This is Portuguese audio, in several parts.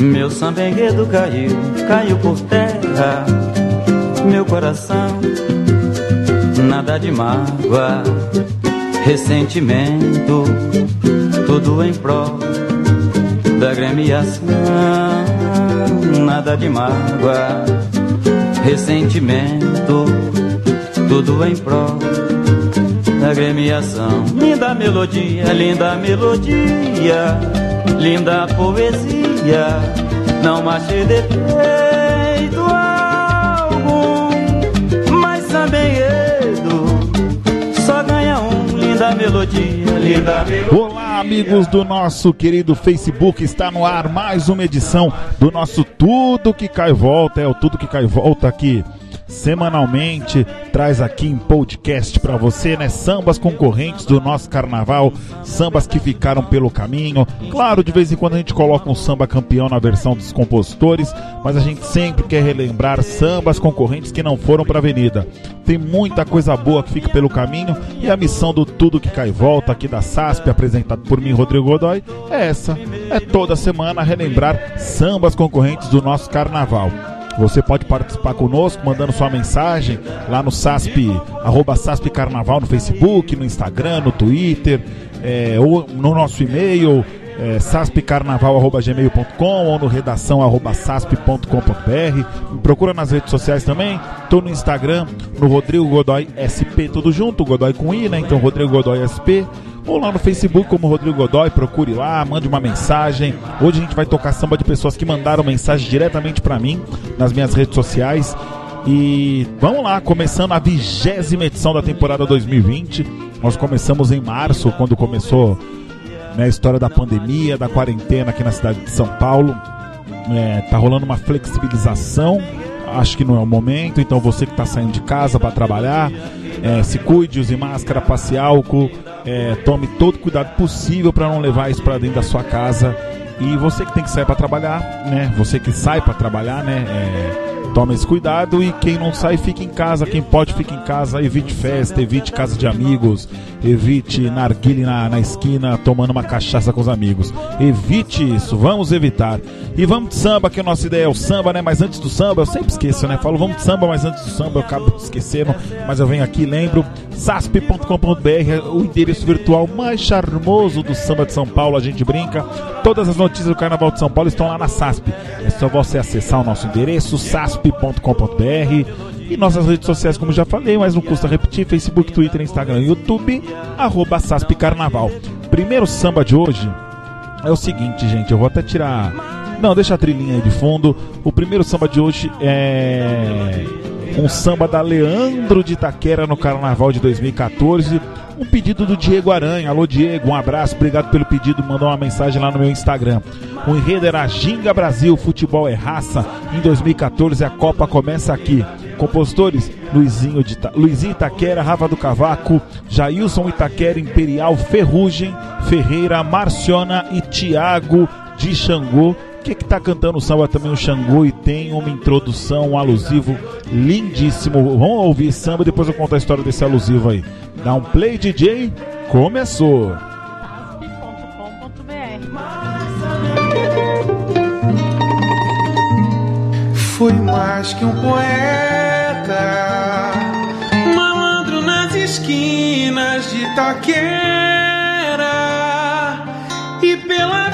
Meu samba enredo caiu, caiu por terra. Meu coração, nada de mágoa, ressentimento, tudo em prol da gremiação. Nada de mágoa, ressentimento, tudo em prol da gremiação. Linda melodia, linda melodia, linda poesia, não achei defeito algum, mas também Edo só ganha um, linda melodia, linda melodia. Olá, amigos do nosso querido Facebook, está no ar mais uma edição do nosso Tudo que Cai Volta, é o Tudo que Cai Volta aqui semanalmente traz aqui em podcast para você, né? Sambas concorrentes do nosso carnaval, sambas que ficaram pelo caminho. Claro, de vez em quando a gente coloca um samba campeão na versão dos compositores, mas a gente sempre quer relembrar sambas concorrentes que não foram para avenida. Tem muita coisa boa que fica pelo caminho e a missão do Tudo que Cai Volta aqui da SASP, apresentado por mim, Rodrigo Godoy, é essa. É toda semana relembrar sambas concorrentes do nosso carnaval. Você pode participar conosco mandando sua mensagem lá no SASP, arroba SASP Carnaval no Facebook, no Instagram, no Twitter, é, ou no nosso e-mail, é, saspcarnaval.gmail.com ou no redação arroba sasp.com.br. Procura nas redes sociais também. Estou no Instagram, no Rodrigo Godoy SP, tudo junto, Godoy com I, né? Então Rodrigo Godoy SP ou lá no Facebook como Rodrigo Godoy, procure lá, mande uma mensagem. Hoje a gente vai tocar samba de pessoas que mandaram mensagem diretamente para mim nas minhas redes sociais. E vamos lá, começando a vigésima edição da temporada 2020. Nós começamos em março, quando começou né, a história da pandemia, da quarentena aqui na cidade de São Paulo. É, tá rolando uma flexibilização. Acho que não é o momento, então você que está saindo de casa para trabalhar, é, se cuide, use máscara, passe álcool, é, tome todo o cuidado possível para não levar isso para dentro da sua casa. E você que tem que sair para trabalhar, né? Você que sai para trabalhar, né? É, tome esse cuidado e quem não sai fique em casa, quem pode fique em casa, evite festa, evite casa de amigos, evite narguile na, na esquina tomando uma cachaça com os amigos. Evite isso, vamos evitar. E vamos de samba, que a nossa ideia é o samba, né? Mas antes do samba, eu sempre esqueço, né? Falo vamos de samba, mas antes do samba eu acabo esquecendo, mas eu venho aqui lembro, sasp.com.br, o endereço virtual mais charmoso do samba de São Paulo, a gente brinca. Todas as notícias do Carnaval de São Paulo estão lá na SASP. Só você acessar o nosso endereço, sasp.com.br e nossas redes sociais, como já falei, mas não custa repetir: Facebook, Twitter, Instagram, YouTube, arroba SASP Carnaval. Primeiro samba de hoje é o seguinte, gente, eu vou até tirar. Não, deixa a trilhinha aí de fundo. O primeiro samba de hoje é um samba da Leandro de Itaquera no Carnaval de 2014. Um pedido do Diego Aranha. Alô, Diego, um abraço, obrigado pelo pedido. Mandou uma mensagem lá no meu Instagram. O enredo era Ginga Brasil, futebol é raça. Em 2014 a Copa começa aqui. Compositores: Luizinho, de Ita... Luizinho Itaquera, Rafa do Cavaco, Jailson Itaquera, Imperial, Ferrugem, Ferreira, Marciona e Tiago de Xangô. Que que tá cantando o samba também o Xangô e tem uma introdução, um alusivo lindíssimo. Vamos ouvir samba depois eu conto a história desse alusivo aí. Dá um play DJ, começou. Fui mais que um poeta, malandro nas esquinas de Itaquera e pela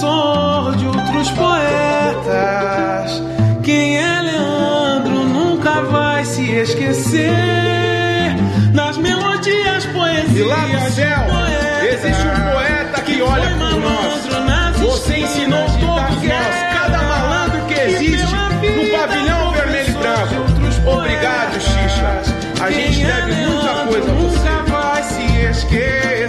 professor de outros poetas. Quem é Leandro nunca vai se esquecer das melodias, poesias. E lá no céu existe um poeta que olha Foi por nós. nas Você ensinou todos nós, cada malandro que existe no pavilhão vermelho e branco. Obrigado, Xixa. A gente deve muita coisa a você. Nunca vai se esquecer.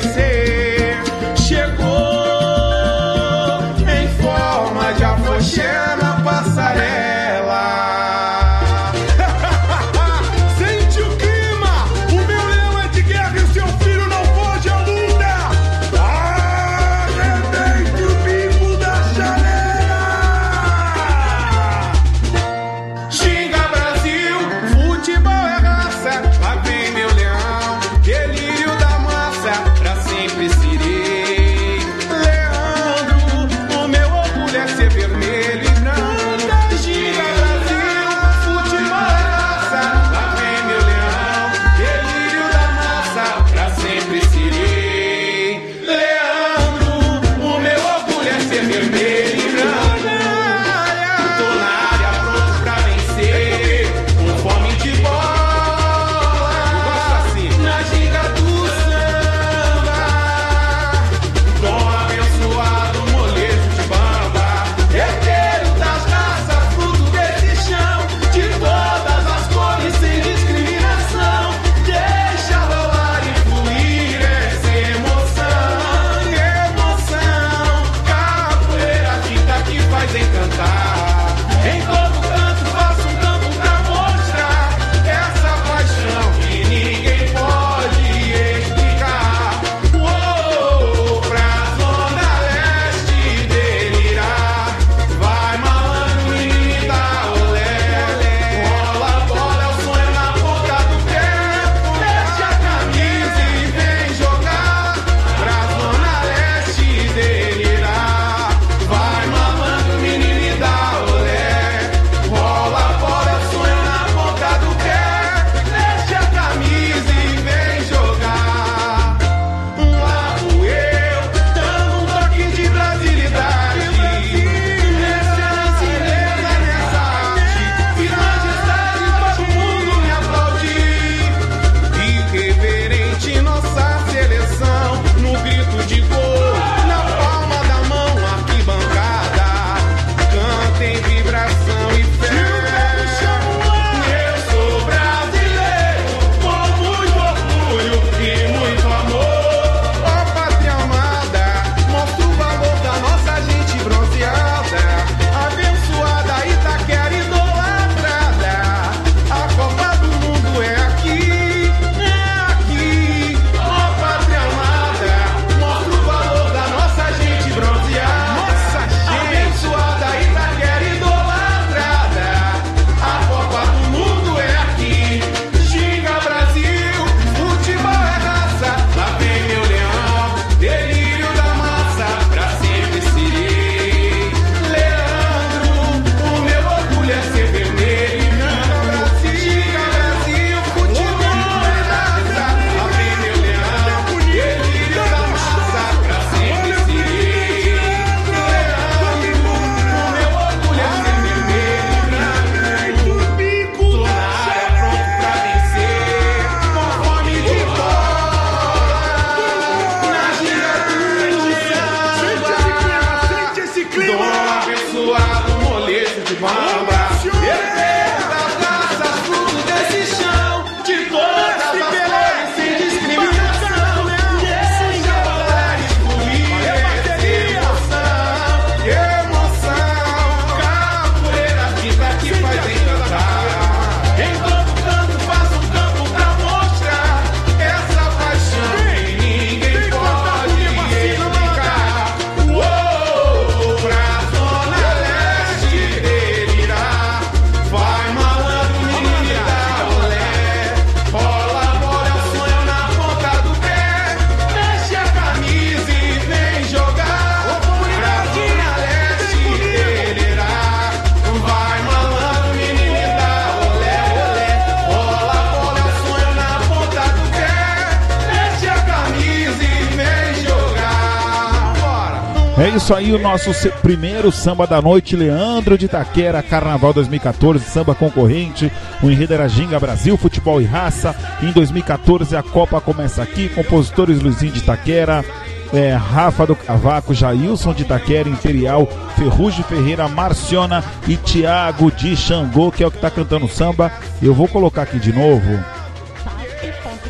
Isso aí, o nosso primeiro samba da noite, Leandro de Itaquera, Carnaval 2014, samba concorrente. O enredo era Ginga Brasil, Futebol e Raça. Em 2014 a Copa começa aqui, compositores Luizinho de Itaquera, é, Rafa do Cavaco, Jailson de Itaquera, Imperial, Ferrugem Ferreira, Marciona e Tiago de Xangô, que é o que está cantando samba. Eu vou colocar aqui de novo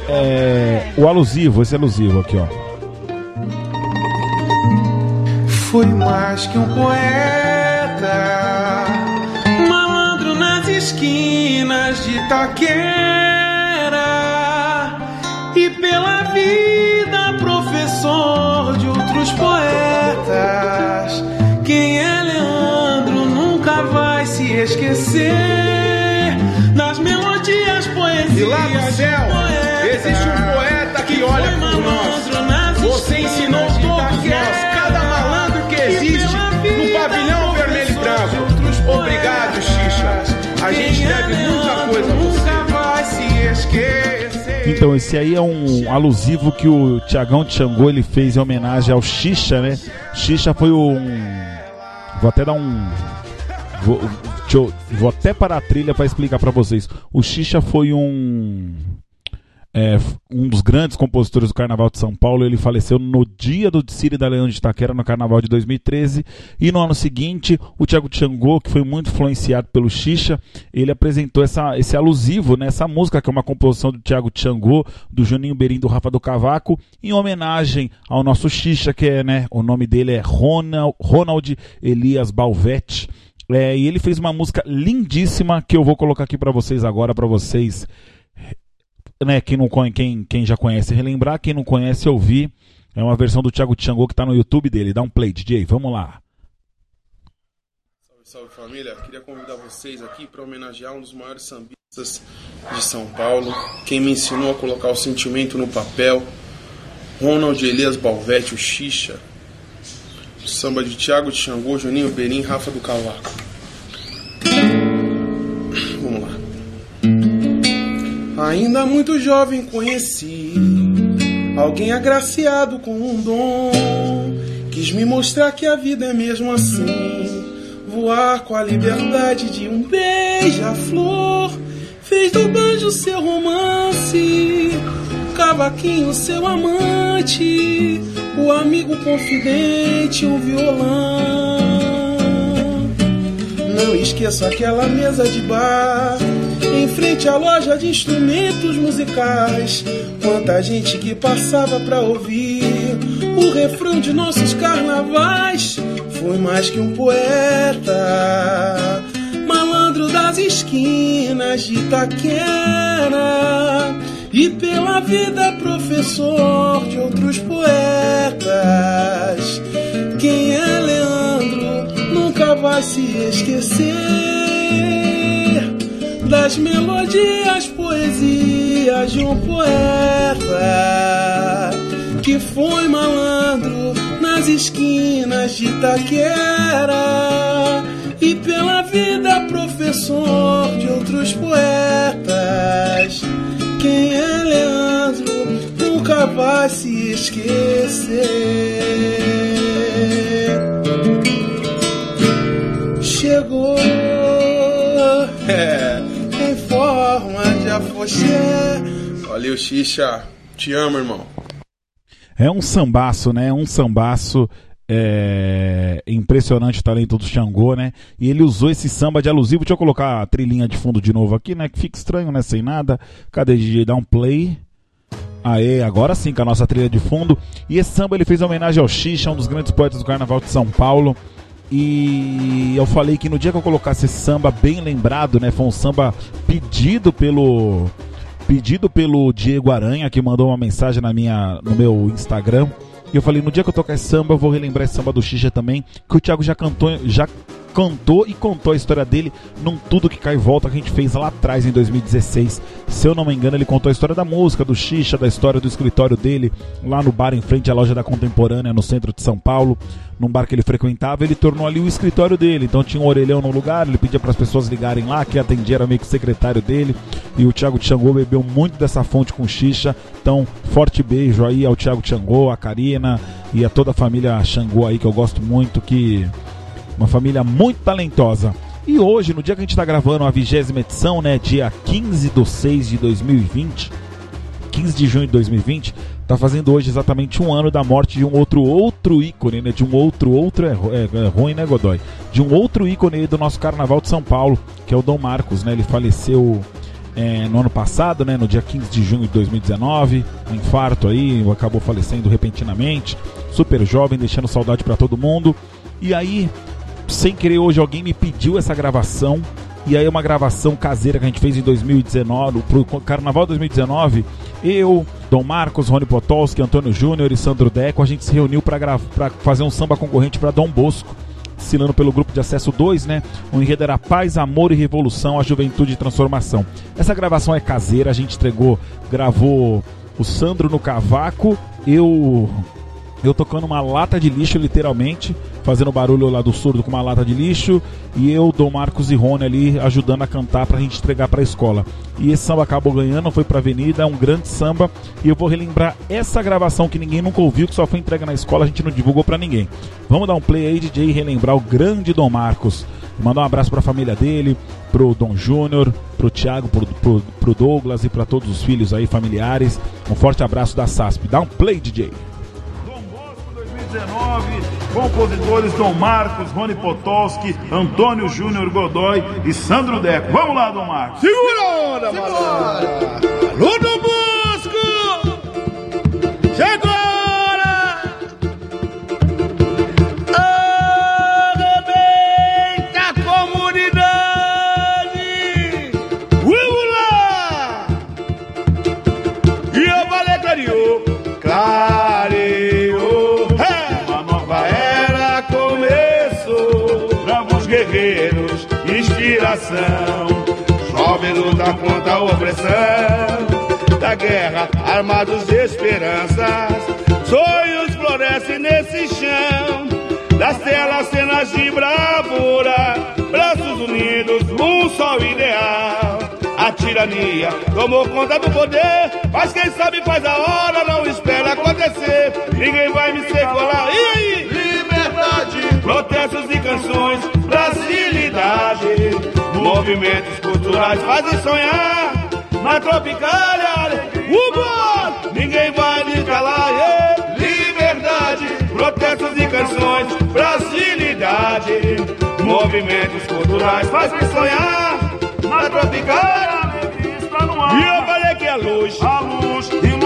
é, o alusivo, esse alusivo aqui, ó. Fui mais que um poeta, malandro nas esquinas de Itaquera e pela vida professor de outros poetas. Quem é Leandro nunca vai se esquecer das melodias, poesias. E lá no céu existe um poeta que olha por nós. Você ensinou todos nós, Obrigado, Xixa. A gente deve muita coisa a você. Nunca vai se esquecer. Então, esse aí é um alusivo que o Tiagão de Xangô ele fez em homenagem ao Xixa, né? Xixa foi um. Vou até dar um. Vou, eu- vou até parar a trilha para explicar para vocês. O Xixa foi um. É, um dos grandes compositores do Carnaval de São Paulo. Ele faleceu no dia do Círio da Leão de Itaquera, no Carnaval de 2013. E no ano seguinte, o Thiago Tchangô, que foi muito influenciado pelo Xixa, ele apresentou essa, esse alusivo, né, essa música que é uma composição do Thiago Tchangô, do Juninho Berim, do Rafa do Cavaco, em homenagem ao nosso Xixa, que é, né, o nome dele é Ronald, Ronald Elias Balvete. É, e ele fez uma música lindíssima que eu vou colocar aqui para vocês agora, para vocês né, quem, não, quem, quem já conhece relembrar, quem não conhece ouvir. É uma versão do Thiago Tchangô que tá no YouTube dele. Dá um play, DJ, vamos lá. Salve, salve família. Queria convidar vocês aqui para homenagear um dos maiores sambistas de São Paulo, quem me ensinou a colocar o sentimento no papel, Ronald Elias Balvete, o Xixa. Samba de Thiago de Juninho Berim, Rafa do Cavaco. Vamos lá. Ainda muito jovem conheci alguém agraciado com um dom. Quis me mostrar que a vida é mesmo assim. Voar com a liberdade de um beija-flor. Fez do banjo seu romance, cavaquinho seu amante, o amigo confidente, um violão. Não esqueça aquela mesa de bar em frente à loja de instrumentos musicais. Quanta gente que passava pra ouvir o refrão de nossos carnavais. Foi mais que um poeta, malandro das esquinas de Itaquera. E pela vida, professor de outros poetas. Quem é Leandro nunca vai se esquecer das melodias, poesias de um poeta que foi malandro nas esquinas de Itaquera e pela vida professor de outros poetas. Quem é Leandro nunca vai se esquecer. Chegou é, de afoxé. Valeu, Xixa. Te amo, irmão. É um sambaço, né? Um sambaço. É impressionante o talento do Xangô, né? E ele usou esse samba de alusivo. Deixa eu colocar a trilhinha de fundo de novo aqui, né? Que fica estranho, né? Sem nada. Cadê DJ? Dá um play. Aê, agora sim com a nossa trilha de fundo. E esse samba ele fez homenagem ao Xixa, um dos grandes poetas do Carnaval de São Paulo. E eu falei que no dia que eu colocasse esse samba bem lembrado, né? Foi um samba pedido pelo pedido pelo Diego Aranha, que mandou uma mensagem na minha, no meu Instagram. E eu falei, no dia que eu tocar esse samba, eu vou relembrar esse samba do Xixa também, que o Thiago já cantou, já cantou e contou a história dele num Tudo Que Cai e Volta que a gente fez lá atrás em 2016. Se eu não me engano, ele contou a história da música, do Xixa, da história do escritório dele, lá no bar em frente à loja da Contemporânea, no centro de São Paulo, num bar que ele frequentava, ele tornou ali o escritório dele. Então tinha um orelhão no lugar, ele pedia para as pessoas ligarem lá, que atendia era meio que secretário dele. E o Thiago Tchangô bebeu muito dessa fonte com Xixa. Então, forte beijo aí ao Thiago Tchangô, a Karina e a toda a família Xangô aí que eu gosto muito, que uma família muito talentosa. E hoje, no dia que a gente está gravando a vigésima edição, né, dia 15 de 6 de 2020, 15 de junho de 2020, tá fazendo hoje exatamente um ano da morte de um outro outro ícone, né, de um outro outro é, é, é ruim, né, Godoy? De um outro ícone do nosso Carnaval de São Paulo, que é o Dom Marcos, né? Ele faleceu é, no ano passado, né, no dia 15 de junho de 2019, um infarto aí, acabou falecendo repentinamente, super jovem, deixando saudade para todo mundo. E aí, sem querer hoje alguém me pediu essa gravação e aí uma gravação caseira que a gente fez em 2019, pro Carnaval 2019, eu, Dom Marcos, Rony Potolski, Antônio Júnior e Sandro Deco, a gente se reuniu para fazer um samba concorrente para Dom Bosco, desfilando pelo grupo de acesso 2, né? O enredo era Paz, Amor e Revolução, a Juventude e Transformação. Essa gravação é caseira, a gente entregou, gravou o Sandro no cavaco, eu eu tocando uma lata de lixo, literalmente, fazendo barulho lá do surdo com uma lata de lixo, e eu, Dom Marcos e Rony ali ajudando a cantar pra gente entregar pra escola. E esse samba acabou ganhando, foi pra avenida, é um grande samba, e eu vou relembrar essa gravação que ninguém nunca ouviu, que só foi entregue na escola, a gente não divulgou pra ninguém. Vamos dar um play aí, DJ, e relembrar o grande Dom Marcos. Mandar um abraço pra família dele, pro Dom Júnior, pro Thiago, pro, pro, pro Douglas e para todos os filhos aí, familiares. Um forte abraço da SASP. Dá um play, DJ. 19, compositores Dom Marcos, Rony Potolski, Antônio Júnior Godoy e Sandro Deco. Vamos lá, Dom Marcos. Segura a onda. Alô, luta contra a opressão. Da guerra, armados de esperanças. Sonhos florescem nesse chão. Das telas, cenas de bravura. Braços unidos, um só ideal. A tirania tomou conta do poder. Mas quem sabe faz a hora, não espera acontecer. Ninguém vai me secolar. E aí? Liberdade! Protestos e canções, brasilidade Movimentos culturais fazem sonhar na tropicália. Humor, ninguém vai me calar. Yeah. Liberdade, protestos e canções, brasilidade. Movimentos culturais fazem sonhar na tropicália. E eu falei que a luz, a luz ilumina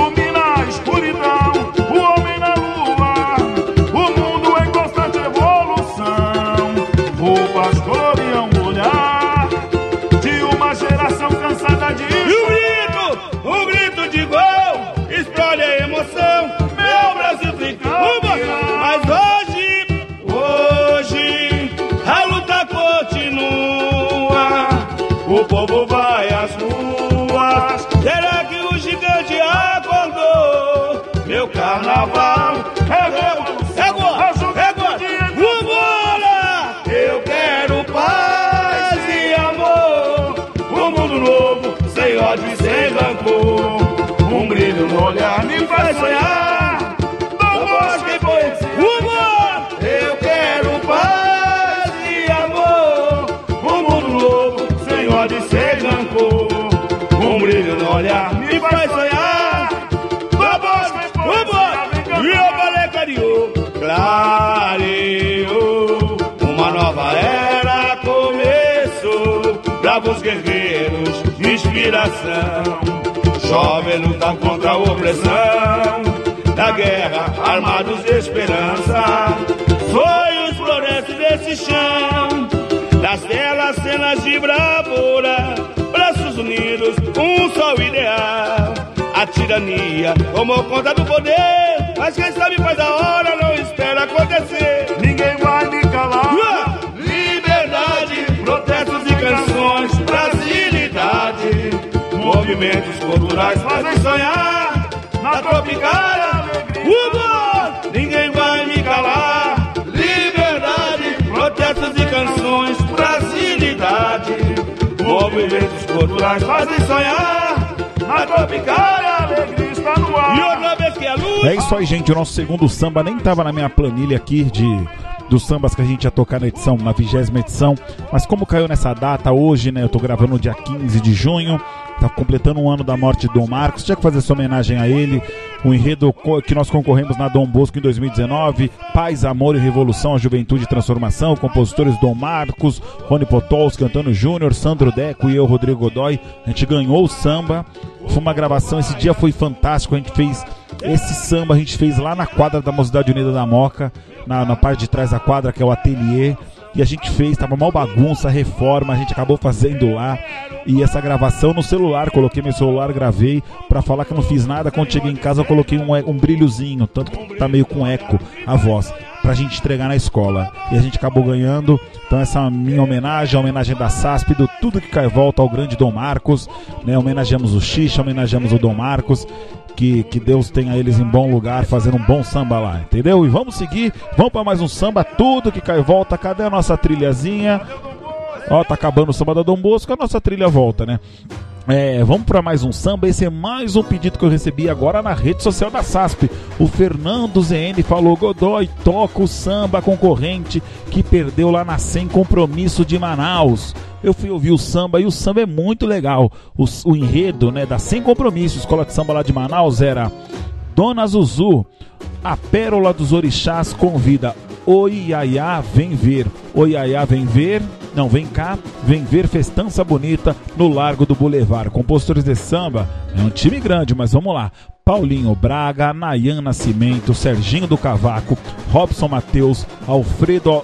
carnaval inspiração. Jovem luta contra a opressão. Da guerra, armados de esperança. Sonhos florescem nesse chão. Das telas, cenas de bravura. Braços unidos, um só ideal. A tirania tomou conta do poder. Mas quem sabe faz a hora, não espera acontecer. Movimentos culturais fazem sonhar na tropicália alegria. ninguém vai me calar. Liberdade, protestos e canções, brasilidade. Movimentos culturais fazem sonhar na tropicália alegria está no ar. E outra vez que a luz. É isso aí, gente. O nosso segundo samba nem tava na minha planilha aqui de dos sambas que a gente ia tocar na edição, na vigésima edição. Mas como caiu nessa data hoje, né? Eu tô gravando no dia 15 de junho. Tá completando um ano da morte Dom Marcos. Tinha que fazer essa homenagem a ele. O enredo que nós concorremos na Dom Bosco em 2019. Paz, Amor e Revolução, Juventude e Transformação. Compositores Dom Marcos, Rony Potolski, Antônio Júnior, Sandro Deco e eu, Rodrigo Godoy. A gente ganhou o samba. Foi uma gravação, esse dia foi fantástico. A gente fez esse samba, a gente fez lá na quadra da Mocidade Unida da Moca, na, na parte de trás da quadra, que é o ateliê e a gente fez, tava mal bagunça, reforma, a gente acabou fazendo lá. E essa gravação no celular, coloquei meu celular, gravei para falar que não fiz nada. Quando cheguei em casa, eu coloquei um, um brilhozinho, tanto que tá meio com eco a voz, pra gente entregar na escola. E a gente acabou ganhando. Então essa minha homenagem, a homenagem da SASP, do Tudo Que Cai Volta ao grande Dom Marcos, né? Homenageamos o Xixa, homenageamos o Dom Marcos que, que Deus tenha eles em bom lugar, fazendo um bom samba lá, entendeu? E vamos seguir, vamos para mais um samba, tudo que cai volta. Cadê a nossa trilhazinha? Ó, tá acabando o samba da Dom Bosco, a nossa trilha volta, né? É, vamos para mais um samba. Esse é mais um pedido que eu recebi agora na rede social da SASP. O Fernando ZN falou: Godoy, toca o samba concorrente que perdeu lá na Sem Compromisso de Manaus eu fui ouvir o samba e o samba é muito legal. O, o enredo, né, da Sem Compromisso, escola de samba lá de Manaus era Dona Zuzu, a pérola dos orixás convida Oiaiá vem ver. Oiaiá vem ver. Não, vem cá, vem ver festança bonita no Largo do Boulevard. Compositores de samba, é um time grande, mas vamos lá. Paulinho Braga, Nayan Nascimento, Serginho do Cavaco, Robson Mateus, Alfredo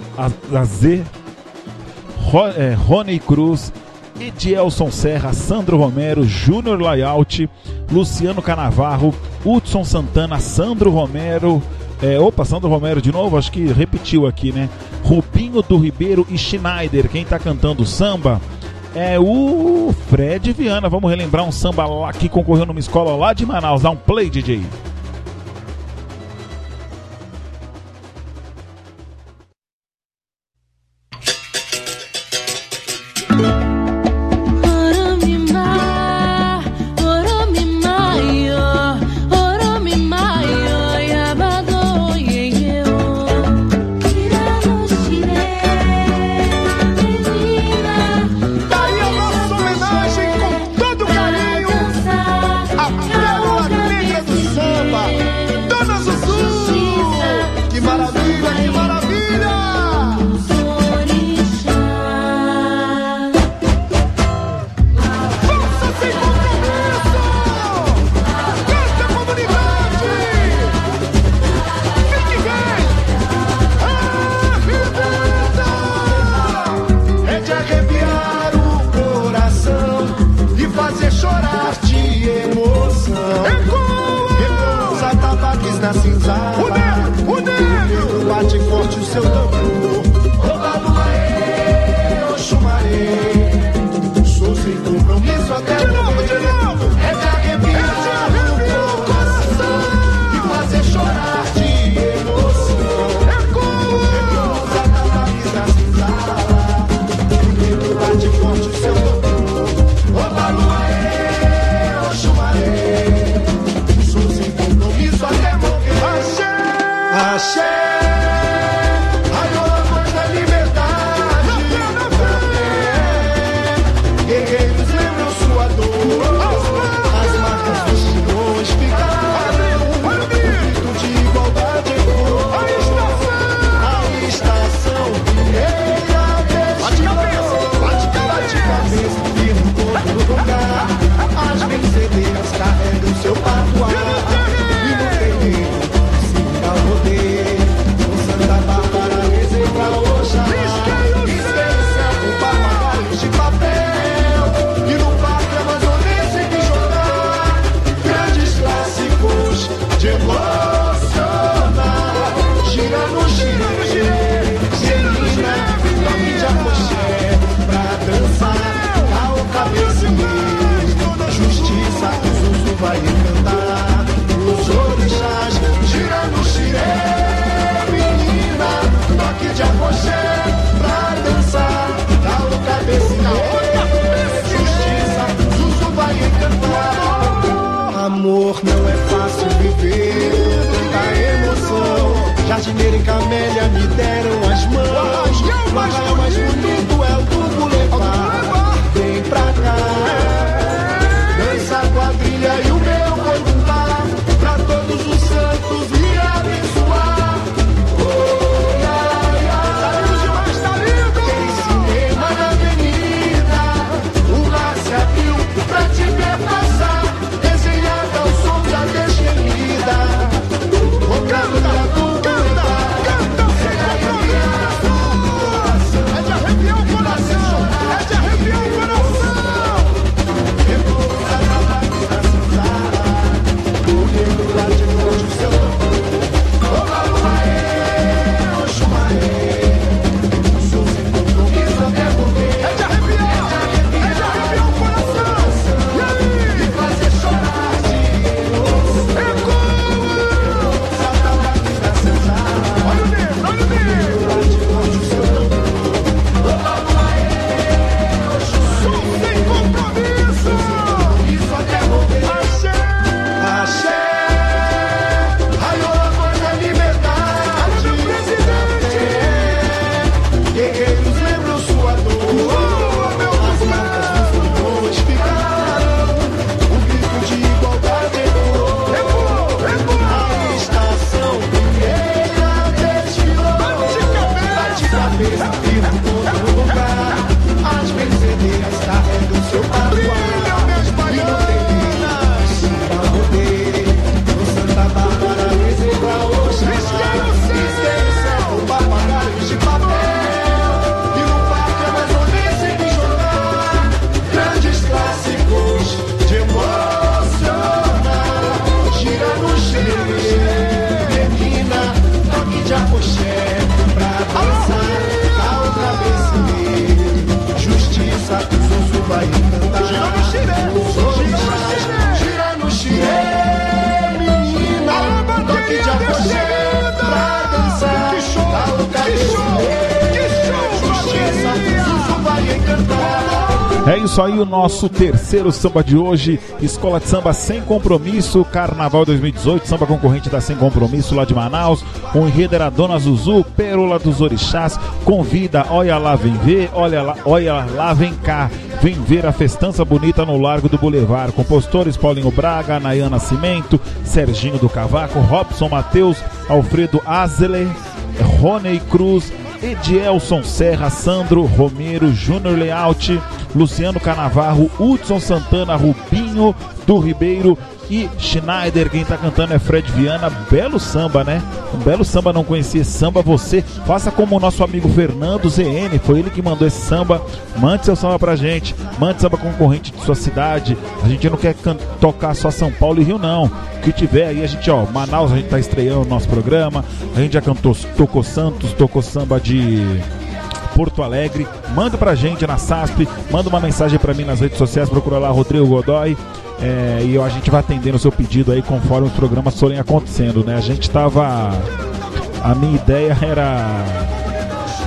Azê, é, Rony Cruz, Edielson Serra, Sandro Romero, Júnior Layout, Luciano Canavarro, Hudson Santana, Sandro Romero. É, opa, Sandro Romero de novo, acho que repetiu aqui, né? Rubinho do Ribeiro e Schneider. Quem tá cantando samba é o Fred Viana. Vamos relembrar um samba lá que concorreu numa escola lá de Manaus. Dá um play, DJ. Amor não é fácil viver. Tanta emoção. Jardineira e camélia me deram as mãos. O É isso aí, o nosso terceiro samba de hoje. Escola de Samba Sem Compromisso, Carnaval 2018, samba concorrente da Sem Compromisso lá de Manaus. O enredo era Dona Zuzu, Pérola dos Orixás. Convida, olha lá, vem ver, olha lá, olha lá, vem cá. Vem ver a festança bonita no Largo do Boulevard. Compositores Paulinho Braga, Nayana Cimento, Serginho do Cavaco, Robson Matheus, Alfredo Azele, Rony Cruz, Edielson Serra, Sandro Romero, Júnior Leaut, Luciano Canavarro, Hudson Santana, Rubinho do Ribeiro e Schneider. Quem tá cantando é Fred Viana. Belo samba, né? Um belo samba, não conhecia samba. Você faça como o nosso amigo Fernando ZN, foi ele que mandou esse samba. Mande seu samba pra gente, mande samba concorrente de sua cidade. A gente não quer tocar só São Paulo e Rio, não. O que tiver aí, a gente, ó, Manaus, a gente tá estreando o nosso programa. A gente já cantou, tocou Santos, tocou samba de. Porto Alegre, manda pra gente na SASP, manda uma mensagem pra mim nas redes sociais, procura lá Rodrigo Godoy é, e a gente vai atendendo o seu pedido aí conforme os programas forem acontecendo, né? A gente tava. A minha ideia era.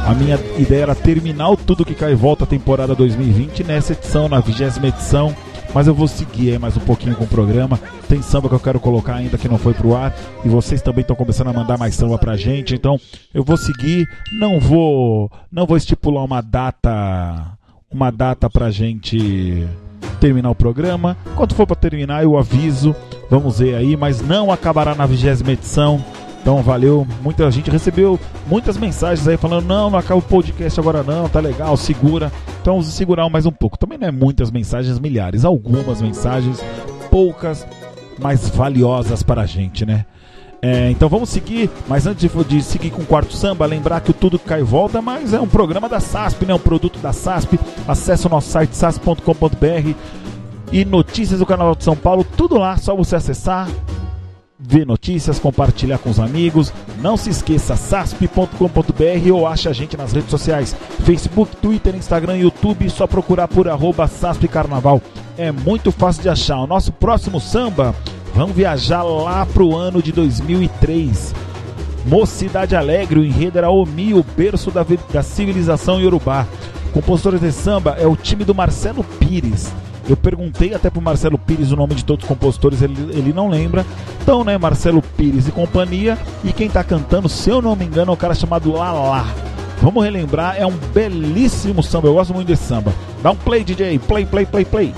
A minha ideia era terminar o Tudo Que Cai e Volta temporada 2020 nessa edição, na vigésima edição. Mas eu vou seguir aí mais um pouquinho com o programa. Tem samba que eu quero colocar ainda que não foi pro ar. E vocês também estão começando a mandar mais samba pra gente. Então eu vou seguir. Não vou. Não vou estipular uma data. Uma data pra gente terminar o programa. Quando for pra terminar, eu aviso. Vamos ver aí, mas não acabará na vigésima edição. Então valeu, muita gente recebeu muitas mensagens aí falando: não, não acaba o podcast agora não, tá legal, segura. Então vamos segurar mais um pouco. Também não é muitas mensagens, milhares, algumas mensagens, poucas, mas valiosas para a gente, né? É, então vamos seguir, mas antes de, de seguir com o quarto samba, lembrar que o Tudo Cai Volta, mas é um programa da SASP, né? Um produto da SASP. Acesse o nosso site sasp.com.br e notícias do Carnaval de São Paulo, tudo lá, só você acessar ver notícias, compartilhar com os amigos. Não se esqueça, sasp.com.br ou acha a gente nas redes sociais, Facebook, Twitter, Instagram, YouTube, só procurar por arroba Sasp Carnaval. É muito fácil de achar. O nosso próximo samba, vamos viajar lá pro ano de 2003. Mocidade Alegre, o enredo era Omi, o berço da, da civilização iorubá. Compositores de samba é o time do Marcelo Pires. Eu perguntei até pro Marcelo Pires o nome de todos os compositores, ele, ele não lembra. Então, né, Marcelo Pires e companhia. E quem tá cantando, se eu não me engano, é um cara chamado Lala. Vamos relembrar, é um belíssimo samba. Eu gosto muito desse samba. Dá um play, DJ. Play, play, play, play.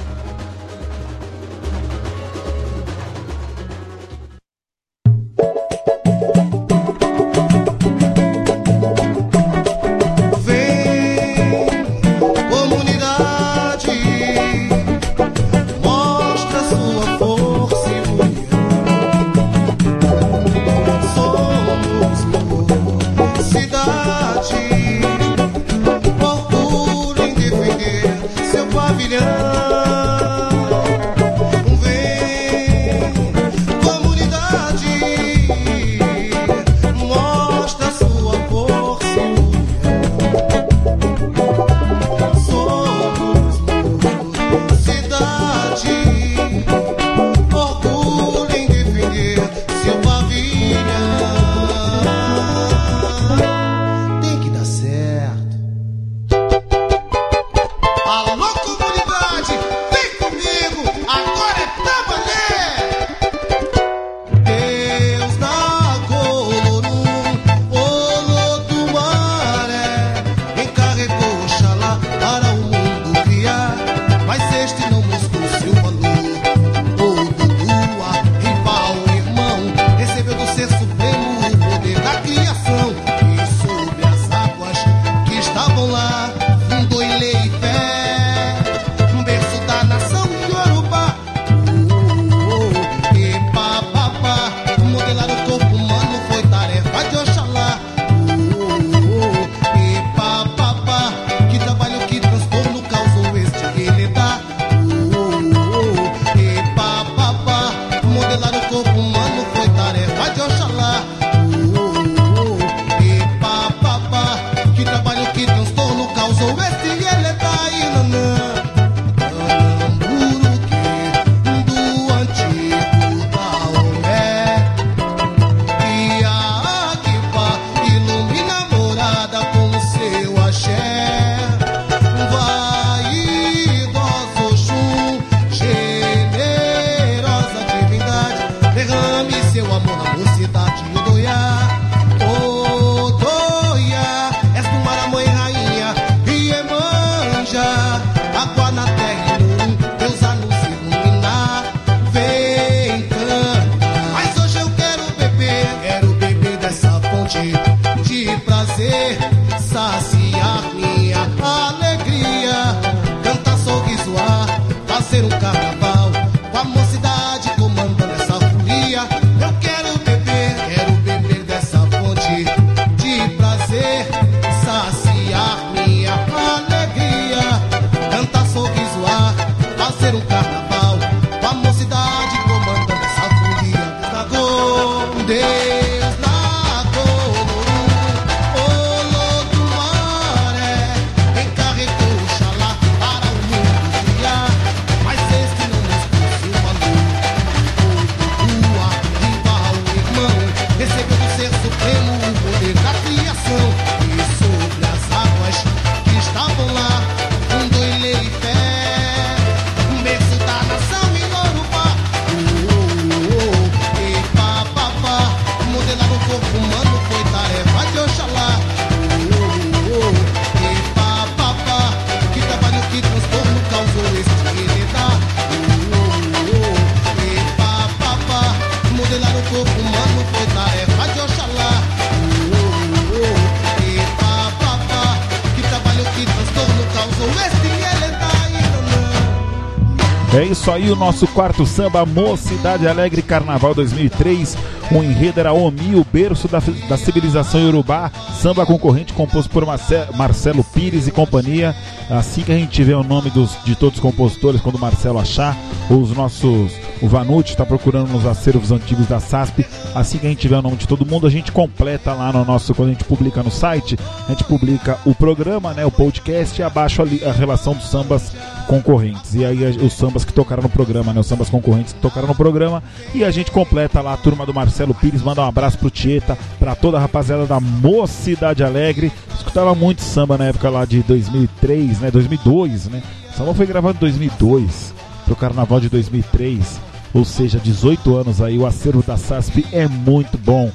Isso aí, o nosso quarto samba, Mocidade Alegre Carnaval 2003. O enredo era Omi, o berço da, da civilização iorubá. Samba concorrente composto por Marcelo Pires e companhia. Assim que a gente tiver o nome dos, de todos os compositores, quando o Marcelo achar, os nossos. O Vanucci está procurando nos acervos antigos da SASP. Assim que a gente tiver o nome de todo mundo, a gente completa lá no nosso. Quando a gente publica no site, a gente publica o programa, né, o podcast e abaixo ali a relação dos sambas concorrentes. E aí os sambas que tocaram no programa, né? Os sambas concorrentes que tocaram no programa. E a gente completa lá a turma do Marcelo Pires, manda um abraço pro Tieta, pra toda a rapaziada da Mocidade Alegre. Escutava muito samba na época lá de 2003, né? 2002, né? O samba foi gravado em 2002. Pro carnaval de 2003, ou seja, 18 anos aí, o acervo da SASP é muito bom.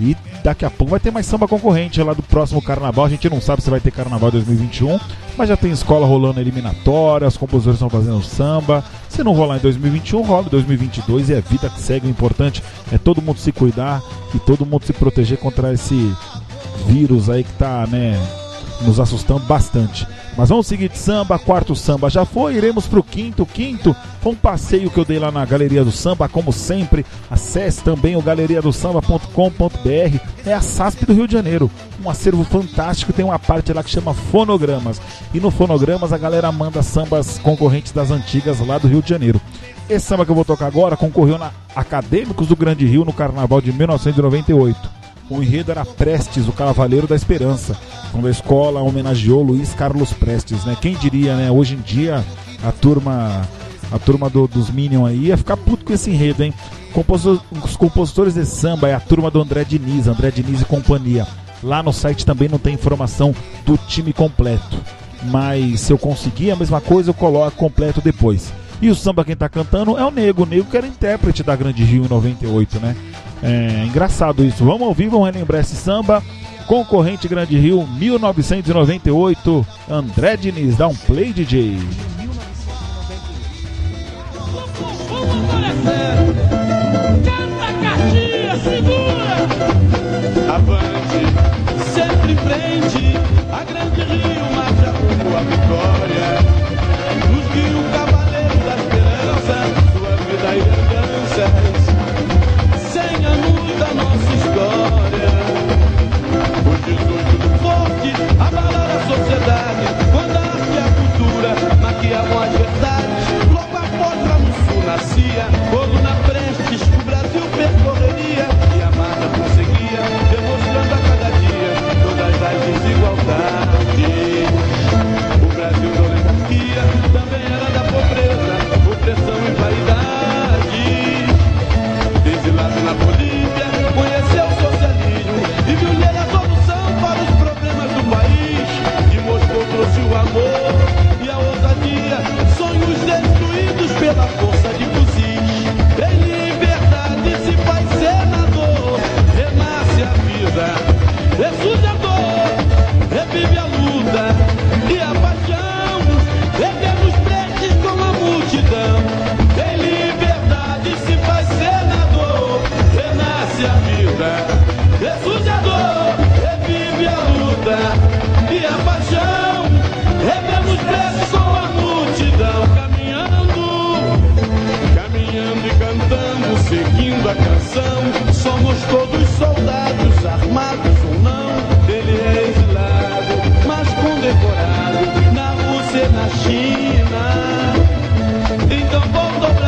E daqui a pouco vai ter mais samba concorrente lá do próximo carnaval. A gente não sabe se vai ter carnaval 2021, mas já tem escola rolando eliminatória, os compositores estão fazendo samba. Se não rolar em 2021, rola em 2022 e é vida que segue. O importante é todo mundo se cuidar e todo mundo se proteger contra esse vírus aí que tá, né, nos assustando bastante. Mas vamos seguir de samba, quarto samba já foi, iremos pro quinto. Quinto foi um passeio que eu dei lá na Galeria do Samba, como sempre. Acesse também o galeriadosamba.com.br, é a SASP do Rio de Janeiro. Um acervo fantástico, tem uma parte lá que chama Fonogramas. E no Fonogramas a galera manda sambas concorrentes das antigas lá do Rio de Janeiro. Esse samba que eu vou tocar agora concorreu na Acadêmicos do Grande Rio no Carnaval de 1998. O enredo era Prestes, o Cavaleiro da Esperança, quando a escola homenageou Luiz Carlos Prestes, né? Quem diria, né? Hoje em dia a turma a turma do, dos Minion aí ia ficar puto com esse enredo, hein? Compositor, os compositores desse samba é a turma do André Diniz, André Diniz e companhia. Lá no site também não tem informação do time completo. Mas se eu conseguir a mesma coisa, eu coloco completo depois. E o samba quem tá cantando é o Nego, o Nego que era intérprete da Grande Rio em 98, né? É engraçado isso. Vamos ouvir, vamos relembrar esse samba. Concorrente Grande Rio, 1998. André Diniz, dá um play, DJ. Avante, sempre em frente, a grande rio rumo à vitória. Os 18 Então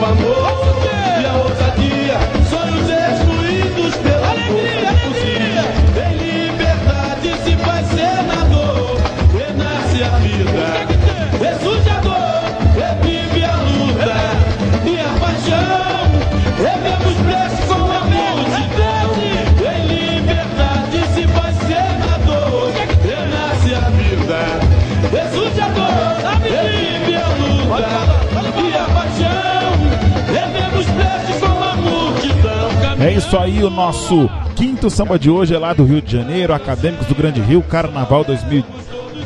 o amor isso aí, o nosso quinto samba de hoje é lá do Rio de Janeiro, Acadêmicos do Grande Rio, Carnaval 2000.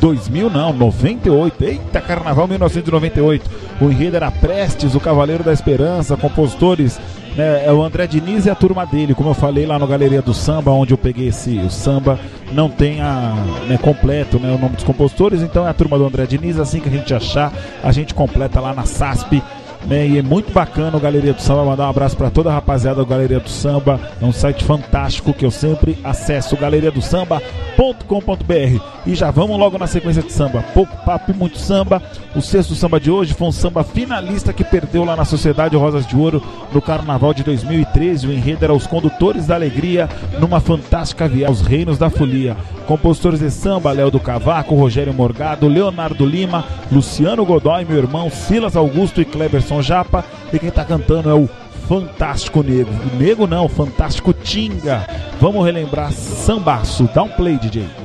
2000 não, 98. Eita, Carnaval 1998. O enredo era Prestes, o Cavaleiro da Esperança, compositores, né, é o André Diniz e a turma dele. Como eu falei lá no Galeria do Samba, onde eu peguei esse o samba, não tem a, né, completo né, o nome dos compositores, então é a turma do André Diniz. Assim que a gente achar, a gente completa lá na SASP né? E é muito bacana o Galeria do Samba. Mandar um abraço para toda a rapaziada do Galeria do Samba. É um site fantástico que eu sempre acesso, galeriadosamba.com.br. E já vamos logo na sequência de samba. Pouco papo e muito samba. O sexto samba de hoje foi um samba finalista que perdeu lá na Sociedade Rosas de Ouro no Carnaval de 2013. O enredo era Os Condutores da Alegria numa fantástica viagem aos Reinos da Folia. Compositores de samba: Léo do Cavaco, Rogério Morgado, Leonardo Lima, Luciano Godoy, meu irmão, Silas Augusto e Cleberson Japa. E quem tá cantando é o Fantástico Nego. O Nego não, Fantástico Tinga. Vamos relembrar Sambaço. Dá um play, DJ.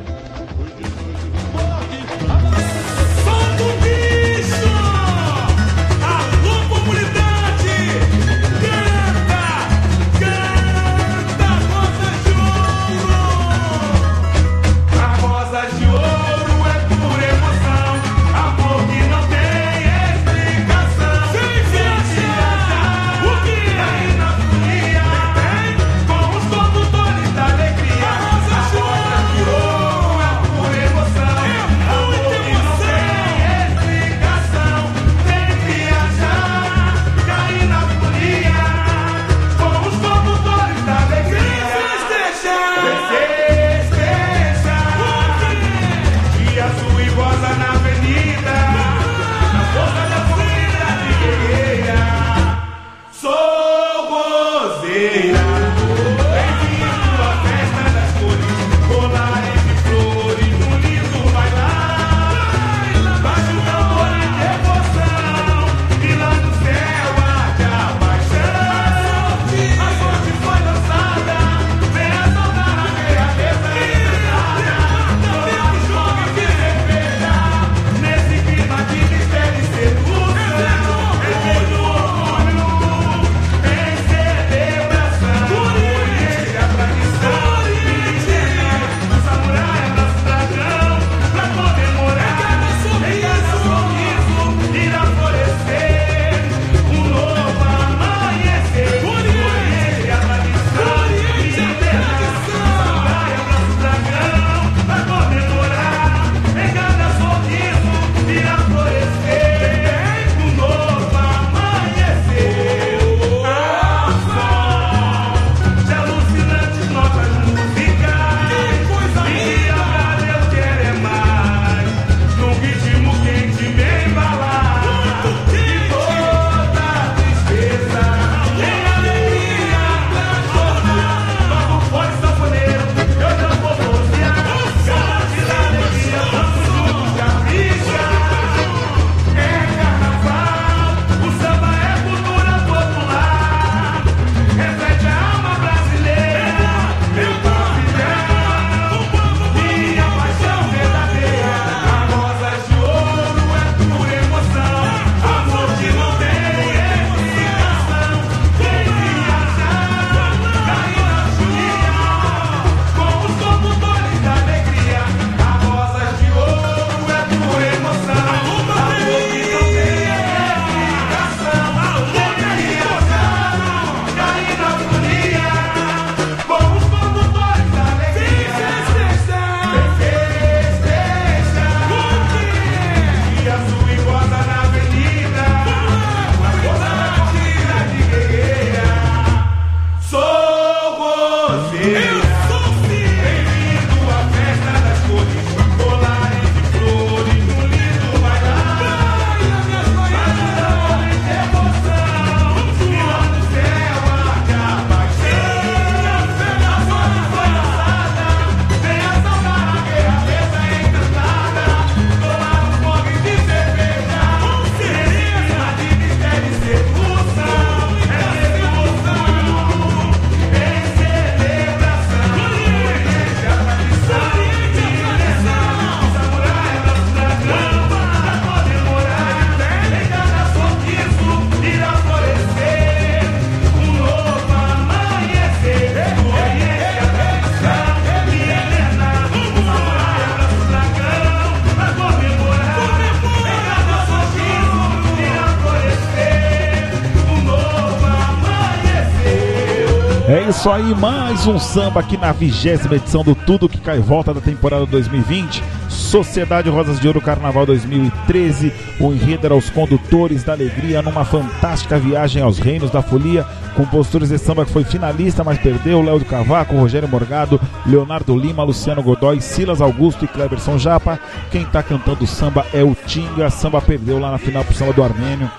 Isso aí, mais um samba aqui na vigésima edição do Tudo Que Cai Volta da temporada 2020. Sociedade Rosas de Ouro Carnaval 2013. O enredo era os condutores da alegria numa fantástica viagem aos reinos da folia. Compositores de samba que foi finalista, mas perdeu. Léo do Cavaco, Rogério Morgado, Leonardo Lima, Luciano Godoy, Silas Augusto e Cleberson Japa. Quem tá cantando samba é o Tinga. Samba perdeu lá na final pro samba do Armênio,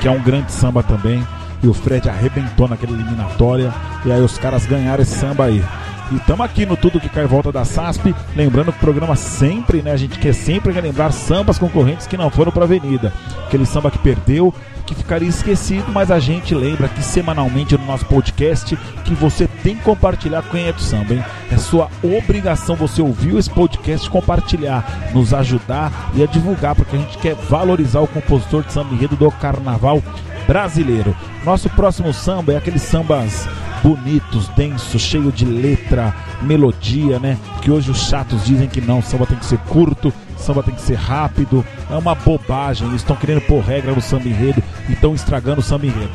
que é um grande samba também. E o Fred arrebentou naquela eliminatória. E aí os caras ganharam esse samba aí. E estamos aqui no Tudo Que Cai Volta da SASP. Lembrando que o programa sempre, né? A gente quer sempre relembrar sambas concorrentes que não foram para Avenida. Aquele samba que perdeu, que ficaria esquecido, mas a gente lembra aqui semanalmente no nosso podcast que você tem que compartilhar com quem é do samba, hein? É sua obrigação você ouviu esse podcast compartilhar, nos ajudar e a divulgar, porque a gente quer valorizar o compositor de samba enredo do carnaval brasileiro. Nosso próximo samba é aqueles sambas bonitos, densos, cheio de letra, melodia, né? Que hoje os chatos dizem que não, samba tem que ser curto, samba tem que ser rápido. É uma bobagem, eles estão querendo pôr regra no samba enredo e estão estragando o samba enredo.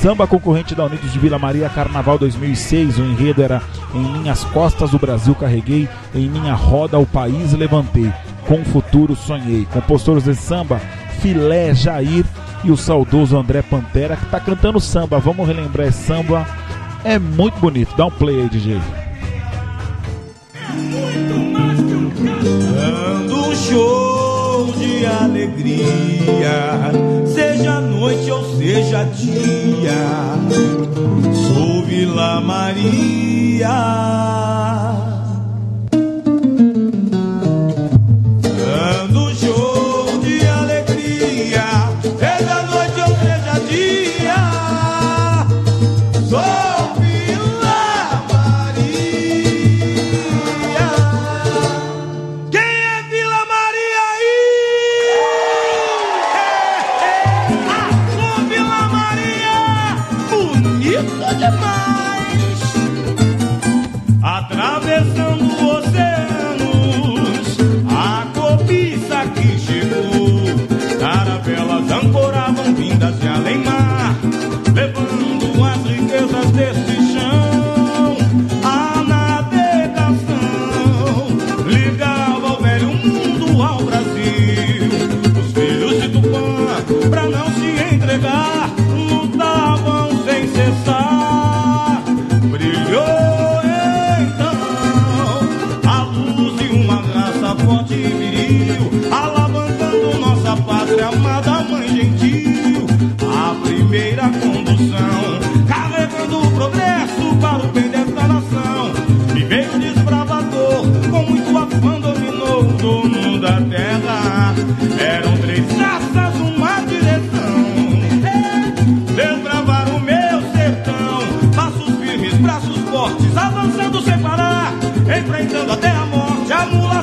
Samba concorrente da Unidos de Vila Maria Carnaval 2006, o enredo era Em minhas costas o Brasil carreguei, em minha roda o país levantei, com o futuro sonhei. Compositores de samba, Filé Jair e o saudoso André Pantera que tá cantando samba. Vamos relembrar samba. É muito bonito. Dá um play aí, DJ. Dando um show de alegria, seja noite ou seja dia. Sou Vila Maria. Eram três raças, uma direção. Desbravar o meu sertão, passos firmes, braços fortes, avançando sem parar, enfrentando até a morte, a mula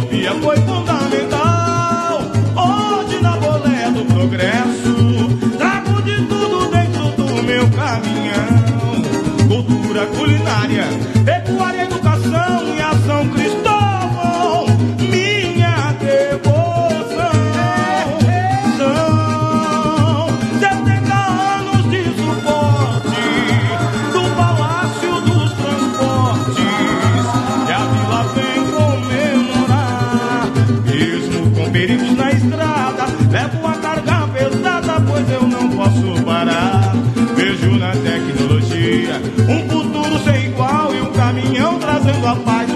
a ferrovia foi fundamental. Hoje na bolé do progresso, trago de tudo dentro do meu caminhão. Cultura culinária, caminhão trazendo a paz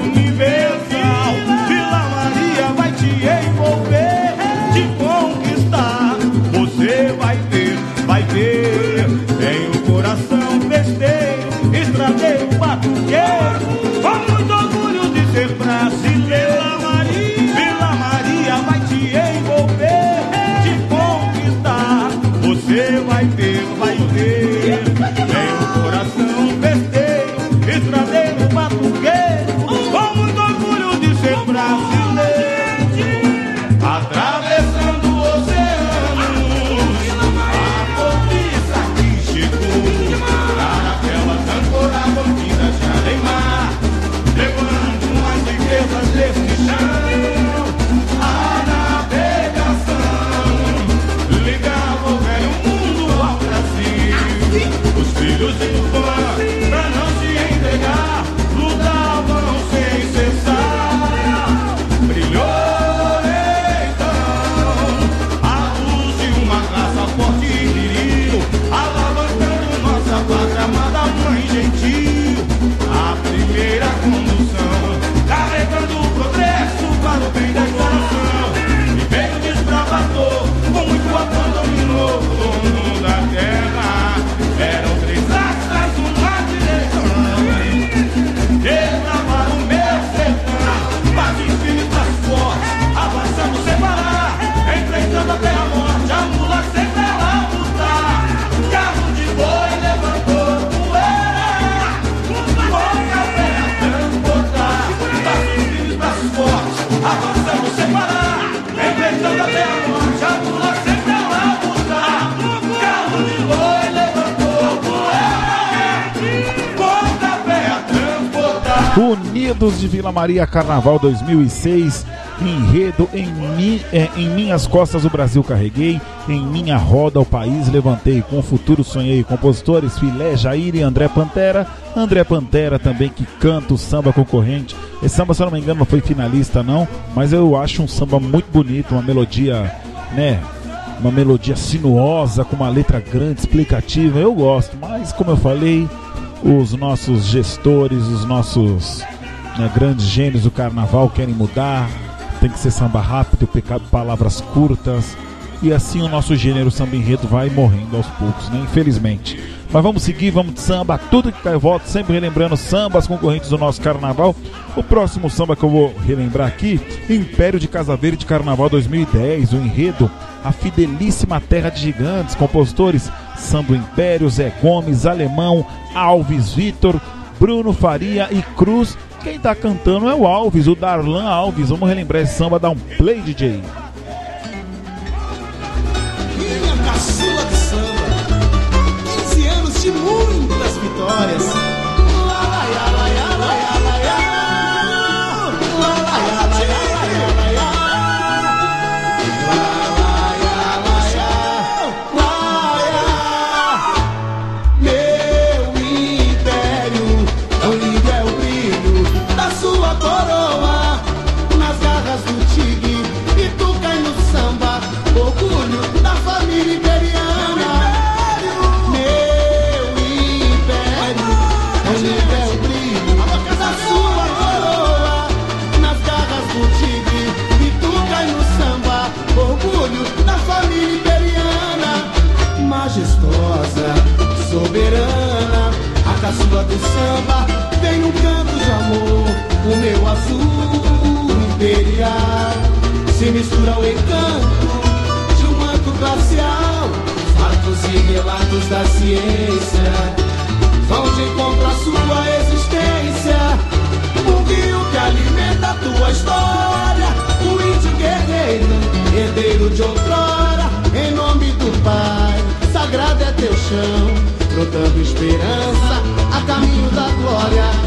de Vila Maria Carnaval 2006, enredo em, mi, é, em minhas costas o Brasil carreguei, em minha roda o país levantei, com o futuro sonhei, compositores Filé, Jair e André Pantera, André Pantera também que canta o samba concorrente, esse samba se eu não me engano não foi finalista não, mas eu acho um samba muito bonito, uma melodia, né, uma melodia sinuosa, com uma letra grande, explicativa, eu gosto, mas como eu falei, os nossos gestores, os nossos né, grandes gênios do carnaval querem mudar, tem que ser samba rápido, palavras curtas, e assim o nosso gênero samba enredo vai morrendo aos poucos, né? Infelizmente. Mas vamos seguir, vamos de samba, tudo que cai e volta, sempre relembrando sambas concorrentes do nosso carnaval. O próximo samba que eu vou relembrar aqui, Império de Casa Verde Carnaval 2010, o enredo A Fidelíssima Terra de Gigantes, compositores Samba Império, Zé Gomes, Alemão, Alves Vitor, Bruno Faria e Cruz. Quem tá cantando é o Alves, o Darlan Alves. Vamos relembrar esse samba, dar um play, DJ. Minha caçula de samba. 15 anos de muitas vitórias. Relatos da ciência. Vão de encontro à sua existência. O rio que alimenta a tua história, o índio guerreiro, herdeiro de outrora, em nome do Pai, sagrado é teu chão, brotando esperança a caminho da glória,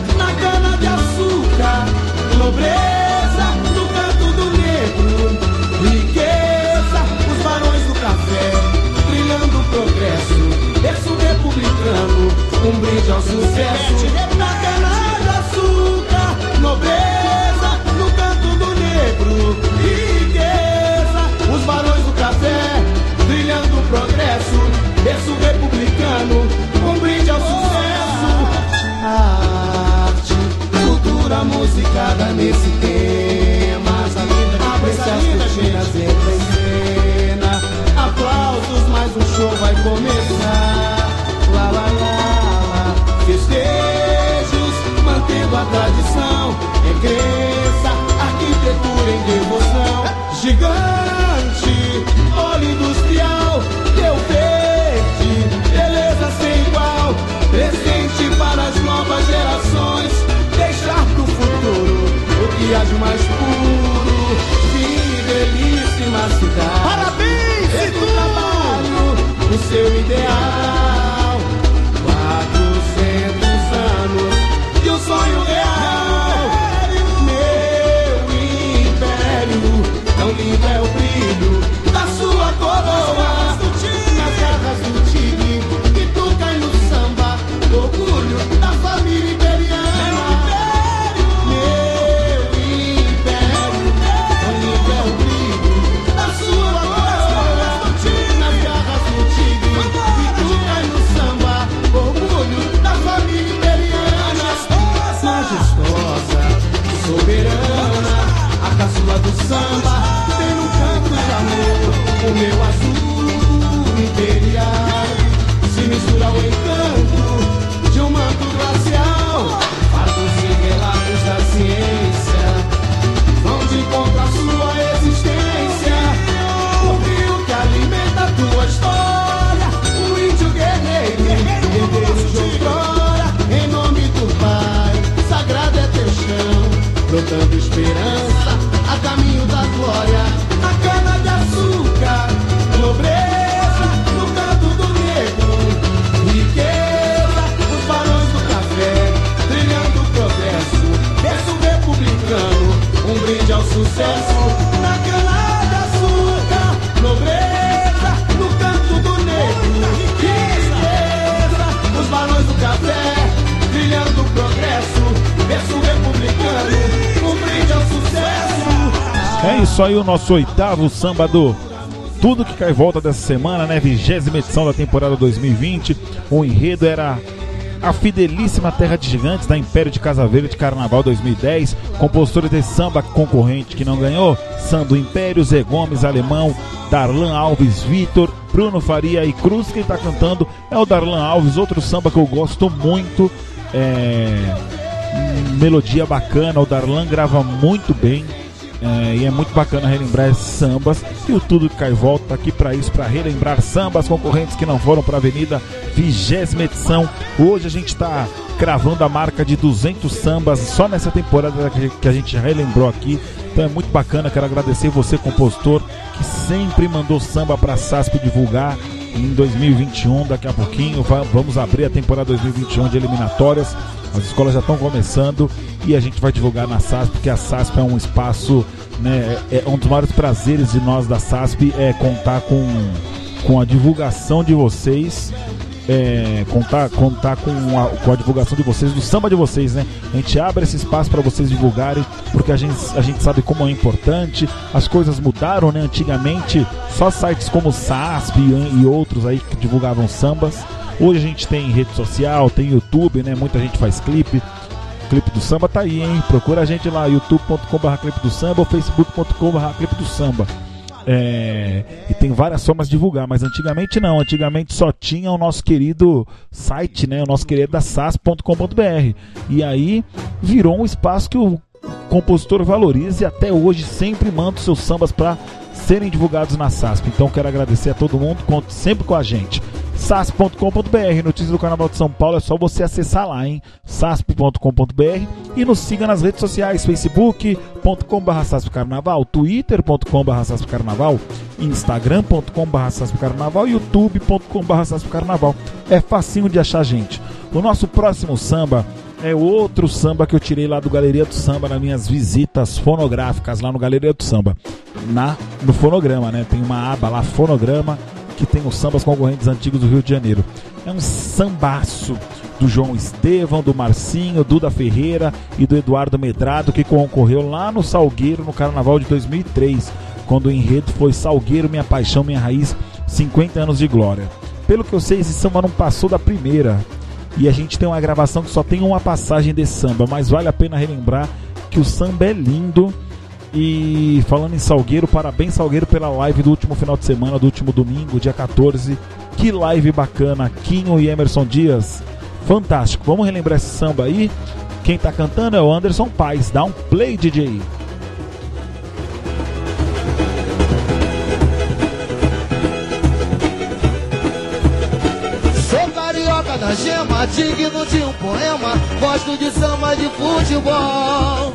republicano, um brinde ao sucesso, na cana de açúcar, nobreza, no canto do negro, riqueza, os barões do café, brilhando o progresso, berço republicano, um brinde ao sucesso, a arte, cultura musicada nesse tema, abre-se as cortinas, entra em cena, aplausos, mais um show vai começar, crença, arquitetura em devoção, gigante, óleo industrial, teu verde, beleza sem igual, presente para as novas gerações, deixar pro futuro o que há de mais puro, fidelíssima cidade. Parabéns, Esse trabalho, o seu ideal, nosso oitavo samba do Tudo que cai volta dessa semana, né? Vigésima edição da temporada 2020. O enredo era a fidelíssima Terra de Gigantes da Império de Casa Verde Carnaval 2010. Compositores desse samba concorrente que não ganhou: Sandro Império, Zé Gomes, Alemão, Darlan Alves, Vitor, Bruno Faria e Cruz. Quem tá cantando é o Darlan Alves, outro samba que eu gosto muito. É. hum, Melodia bacana, o Darlan grava muito bem. É, e é muito bacana relembrar esses sambas. E o Tudo que Cai Volta tá aqui para isso, para relembrar sambas concorrentes que não foram para a Avenida, vigésima edição. Hoje a gente está cravando a marca de 200 sambas só nessa temporada que- a gente relembrou aqui. Então é muito bacana. Quero agradecer você, compositor, que sempre mandou samba para SASP divulgar. Em 2021, daqui a pouquinho, va- vamos abrir a temporada 2021 de eliminatórias. As escolas já estão começando e a gente vai divulgar na SASP, porque a SASP é um espaço, né, é um dos maiores prazeres de nós da SASP é contar com, com a divulgação de vocês, é, contar, contar com, a, com a divulgação de vocês, do samba de vocês, né? A gente abre esse espaço para vocês divulgarem, porque a gente, a gente sabe como é importante, as coisas mudaram, né? Antigamente, só sites como SASP e, e outros aí que divulgavam sambas. Hoje a gente tem rede social, tem YouTube, né? Muita gente faz clipe. Clipe do samba tá aí, hein? Procura a gente lá, youtube.com.br clipe do samba ou facebook.com.br clipe do samba. É, e tem várias formas de divulgar, mas antigamente não. Antigamente só tinha o nosso querido site, né? O nosso querido da sas.com.br. E aí virou um espaço que o compositor valoriza e até hoje sempre manda os seus sambas para serem divulgados na SASP. Então quero agradecer a todo mundo, conte sempre com a gente. sas.com.br, notícias do Carnaval de São Paulo, é só você acessar lá, hein? sasp.com.br e nos siga nas redes sociais, facebook.com.br saspcarnaval, twitter.com.br saspcarnaval, instagram.com.br saspcarnaval youtube.com.br saspcarnaval. É facinho de achar gente. O nosso próximo samba é outro samba que eu tirei lá do Galeria do Samba nas minhas visitas fonográficas lá no Galeria do Samba. Na, no fonograma, né? Tem uma aba lá, fonograma, que tem os sambas concorrentes antigos do Rio de Janeiro. É um sambaço do João Estevão, do Marcinho, Duda Ferreira e do Eduardo Medrado, que concorreu lá no Salgueiro no Carnaval de 2003, quando o enredo foi Salgueiro, Minha Paixão, Minha Raiz, 50 anos de glória. Pelo que eu sei, esse samba não passou da primeira. E a gente tem uma gravação que só tem uma passagem desse samba, mas vale a pena relembrar que o samba é lindo. E falando em Salgueiro, parabéns Salgueiro pela live do último final de semana, do último domingo, dia 14. Que live bacana, Quinho e Emerson Dias. Fantástico. Vamos relembrar esse samba aí. Quem tá cantando é o Anderson Paz. Dá um play, DJ. Da gema, digno de um poema. Gosto de samba de futebol.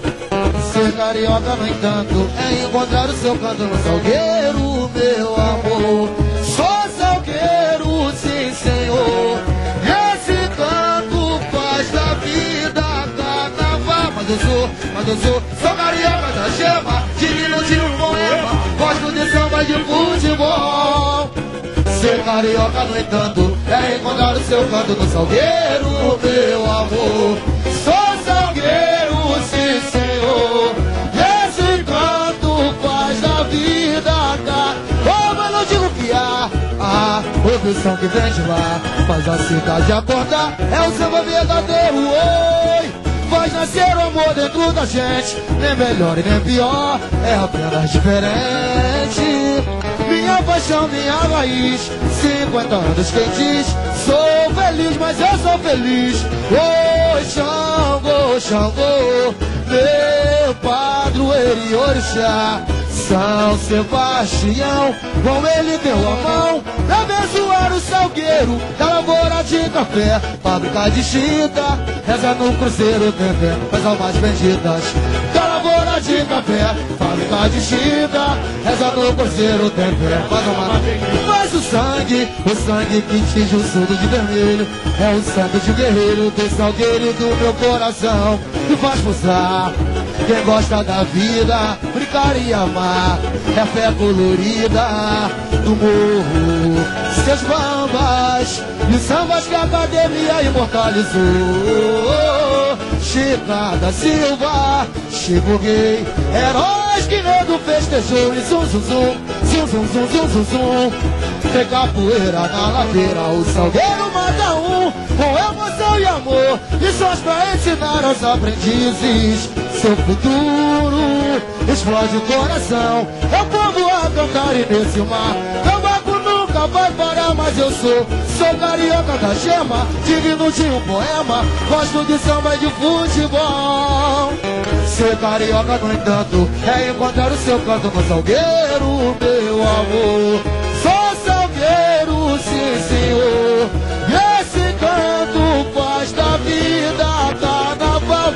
Ser carioca, no entanto, é encontrar o seu canto no salgueiro, meu amor. Sou salgueiro, sim, senhor. Esse canto faz da vida carnaval. Mas eu sou, mas eu sou, sou carioca da gema, digno de um poema. Gosto de samba de futebol. Ser carioca, no entanto, é encontrar o seu canto no salgueiro, meu amor. A opção que vem de lá. Faz a cidade acordar, é o samba verdadeiro, oi. Faz nascer o amor dentro da gente, nem melhor e nem pior, é apenas diferente. Minha paixão, minha raiz 50 anos quem diz Sou feliz, mas eu sou feliz Oi, Xangô, Xangô Meu padroeiro e orixá São Sebastião Com ele deu a mão Pra abençoar o salgueiro Da lavoura de café. Fábrica de chita Reza no cruzeiro Tendendo as almas benditas. Da lavoura de café. Fábrica de chita Reza no cruzeiro Tendendo mais uma Mas o sangue O sangue que tinge o sul de vermelho É o sangue de um guerreiro Do salgueiro do meu coração Que faz pulsar quem gosta da vida, brincar e amar, é fé colorida do morro. Seus bambas e sambas que a academia imortalizou. Chica da Silva, Chico Rei, heróis que nego festejou e zum zum zum, zum zum zum zum zum zum. Tem capoeira na ladeira, o salgueiro mata um, com emoção e amor. Lições pra ensinar aos aprendizes. Seu futuro explode o coração. O povo a cantar e nesse mar. Cavaco nunca vai parar, mas eu sou. Sou carioca da gema, digno de um poema. Gosto de samba e de futebol. Ser carioca, no entanto, é encontrar o seu canto no salgueiro, meu amor. Sou salgueiro, sim senhor.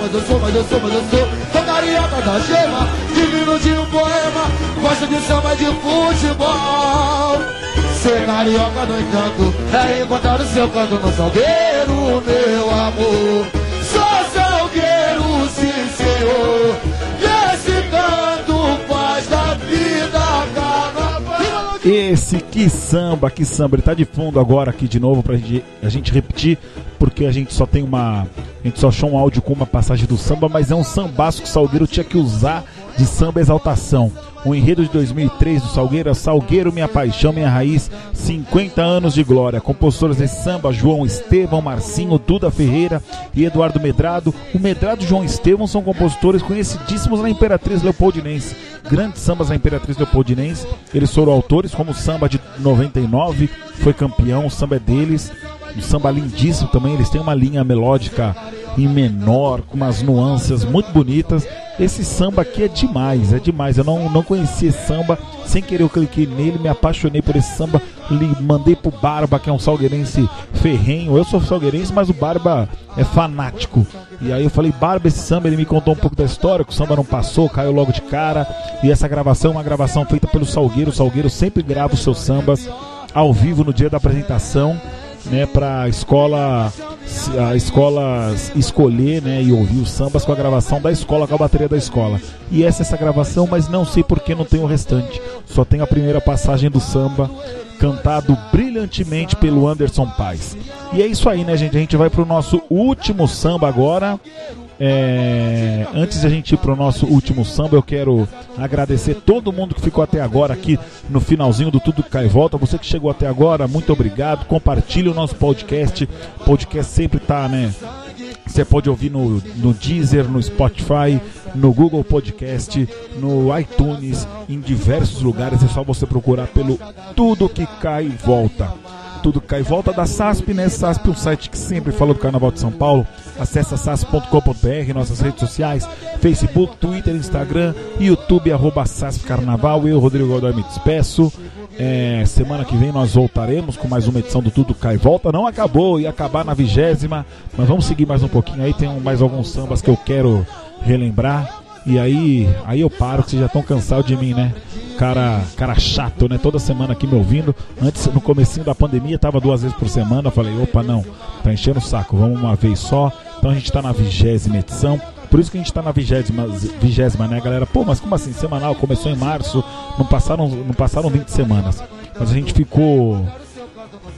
Mas eu sou, mas eu sou, mas eu sou. Carioca da gema, digno de um poema. Gosto de samba de futebol. Ser carioca, no entanto, é encontrar o seu canto no salgueiro, meu amor. Sou salgueiro, sim senhor. Esse que samba, que samba. Ele tá de fundo agora aqui de novo pra gente, a gente repetir, porque a gente só tem uma. A gente só achou um áudio com uma passagem do samba, mas é um sambaço que o Salgueiro tinha que usar de samba exaltação. O enredo de 2003 do Salgueiro é Salgueiro, Minha Paixão, Minha Raiz, 50 anos de glória. Compositores desse samba, João Estevão, Marcinho, Duda Ferreira e Eduardo Medrado. O Medrado e João Estevão são compositores conhecidíssimos na Imperatriz Leopoldinense. Grandes sambas na Imperatriz Leopoldinense. Eles foram autores, como o samba de 99, foi campeão, o samba é deles. Um samba lindíssimo também, eles têm uma linha melódica em menor, com umas nuances muito bonitas. Esse samba aqui é demais, é demais. Eu não, não conhecia esse samba, sem querer eu cliquei nele, me apaixonei por esse samba. Li, mandei pro Barba, que é um salgueirense ferrenho. Eu sou salgueirense, mas o Barba é fanático. E aí eu falei, Barba, esse samba, ele me contou um pouco da história, que o samba não passou, caiu logo de cara. E essa gravação é uma gravação feita pelo Salgueiro. O Salgueiro sempre grava os seus sambas ao vivo no dia da apresentação né, para a escola a escola escolher né, e ouvir os sambas com a gravação da escola, com a bateria da escola. E essa é essa gravação, mas não sei por que não tem o restante. Só tem a primeira passagem do samba, cantado brilhantemente pelo Anderson Paes. E é isso aí, né, gente? A gente vai pro nosso último samba agora. É, antes de a gente ir pro nosso último samba, eu quero agradecer todo mundo que ficou até agora aqui no finalzinho do Tudo que Cai Volta. Você que chegou até agora, muito obrigado. Compartilhe o nosso podcast. O podcast sempre tá, né? Você pode ouvir no, no Deezer, no Spotify, no Google Podcast, no iTunes, em diversos lugares. É só você procurar pelo Tudo que Cai Volta. Tudo cai volta da SASP, né? SASP, um site que sempre fala do Carnaval de São Paulo. Acesse sasp.com.br, nossas redes sociais, Facebook, Twitter, Instagram, YouTube, arroba SASP Carnaval. Eu, Rodrigo Godoy, me despeço. É, semana que vem nós voltaremos com mais uma edição do Tudo Cai Volta. Não acabou, ia acabar na vigésima, mas vamos seguir mais um pouquinho aí. Tem mais alguns sambas que eu quero relembrar. E aí, aí eu paro, que vocês já estão cansados de mim, né? Cara, cara chato, né? Toda semana aqui me ouvindo. Antes, no comecinho da pandemia, tava duas vezes por semana. Eu falei, opa, não, tá enchendo o saco, vamos uma vez só. Então a gente tá na vigésima edição. Por isso que a gente tá na vigésima, vigésima, né, galera? Pô, mas como assim? Semanal, começou em março, não passaram, não passaram 20 semanas. Mas a gente ficou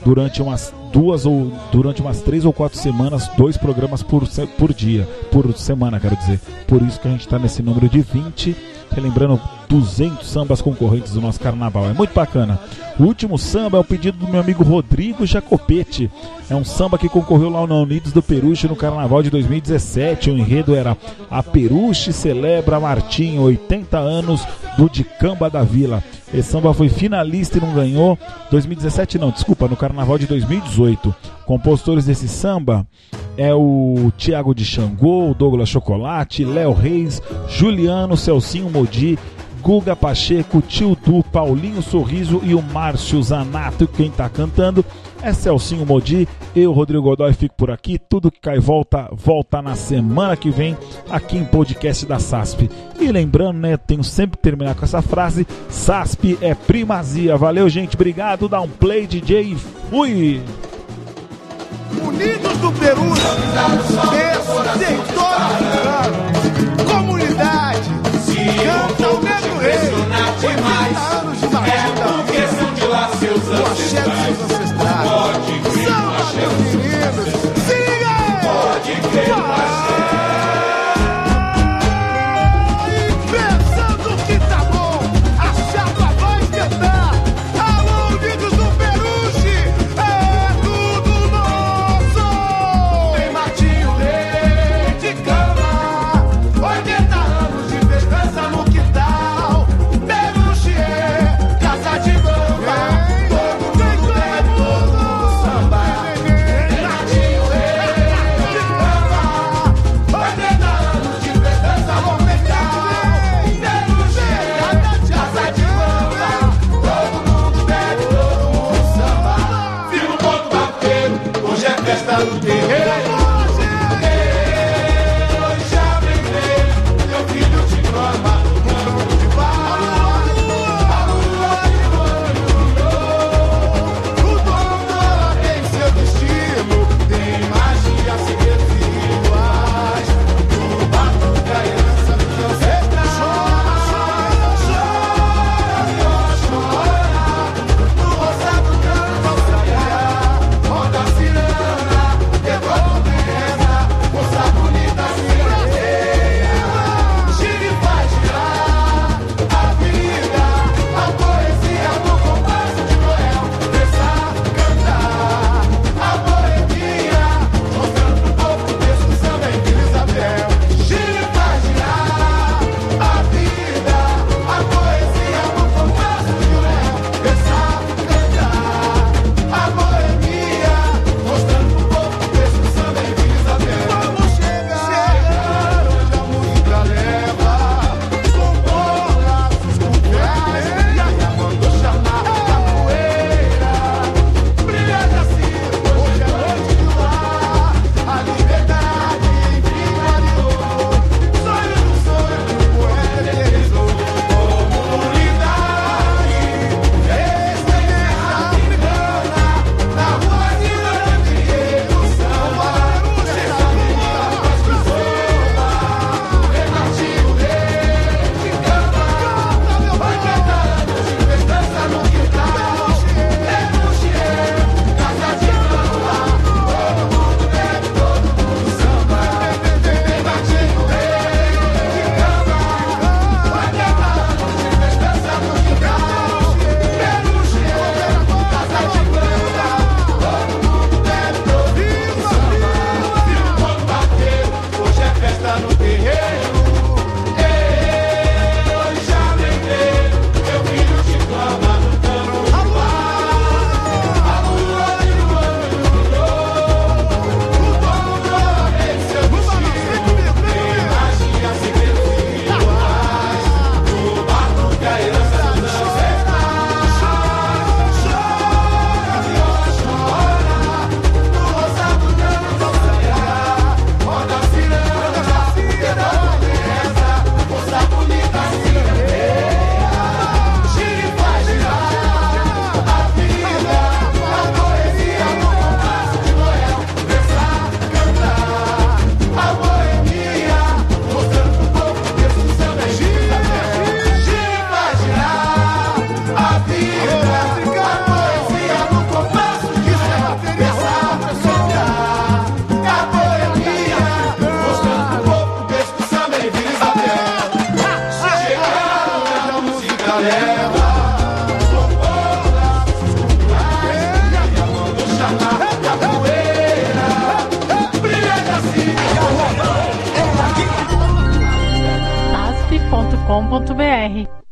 durante umas duas ou durante umas três ou quatro semanas, dois programas por, por dia, por semana, quero dizer. Por isso que a gente está nesse número de 20, relembrando 200 sambas concorrentes do nosso carnaval. É muito bacana. O último samba é o pedido do meu amigo Rodrigo Jacopete. É um samba que concorreu lá no Unidos do Peruche no carnaval de 2017. O enredo era A Peruche celebra Martim, 80 anos do Dicamba da Vila. Esse samba foi finalista e não ganhou. 2017 não, desculpa, no carnaval de 2018. Compositores desse samba é o Tiago de Xangô, o Douglas Chocolate, Léo Reis, Juliano, Celcinho Modi, Guga Pacheco, Tio Du, Paulinho Sorriso e o Márcio Zanato. Quem tá cantando é Celcinho Modi. Eu, Rodrigo Godoy, fico por aqui. Tudo que cai volta, volta na semana que vem aqui em podcast da SASP. E lembrando, né, tenho sempre que terminar com essa frase: SASP é primazia. Valeu, gente. Obrigado. Dá um play, DJ. Fui! Unidos do Peru, território comunidade, canta o Negro Rei, 80 anos de batida,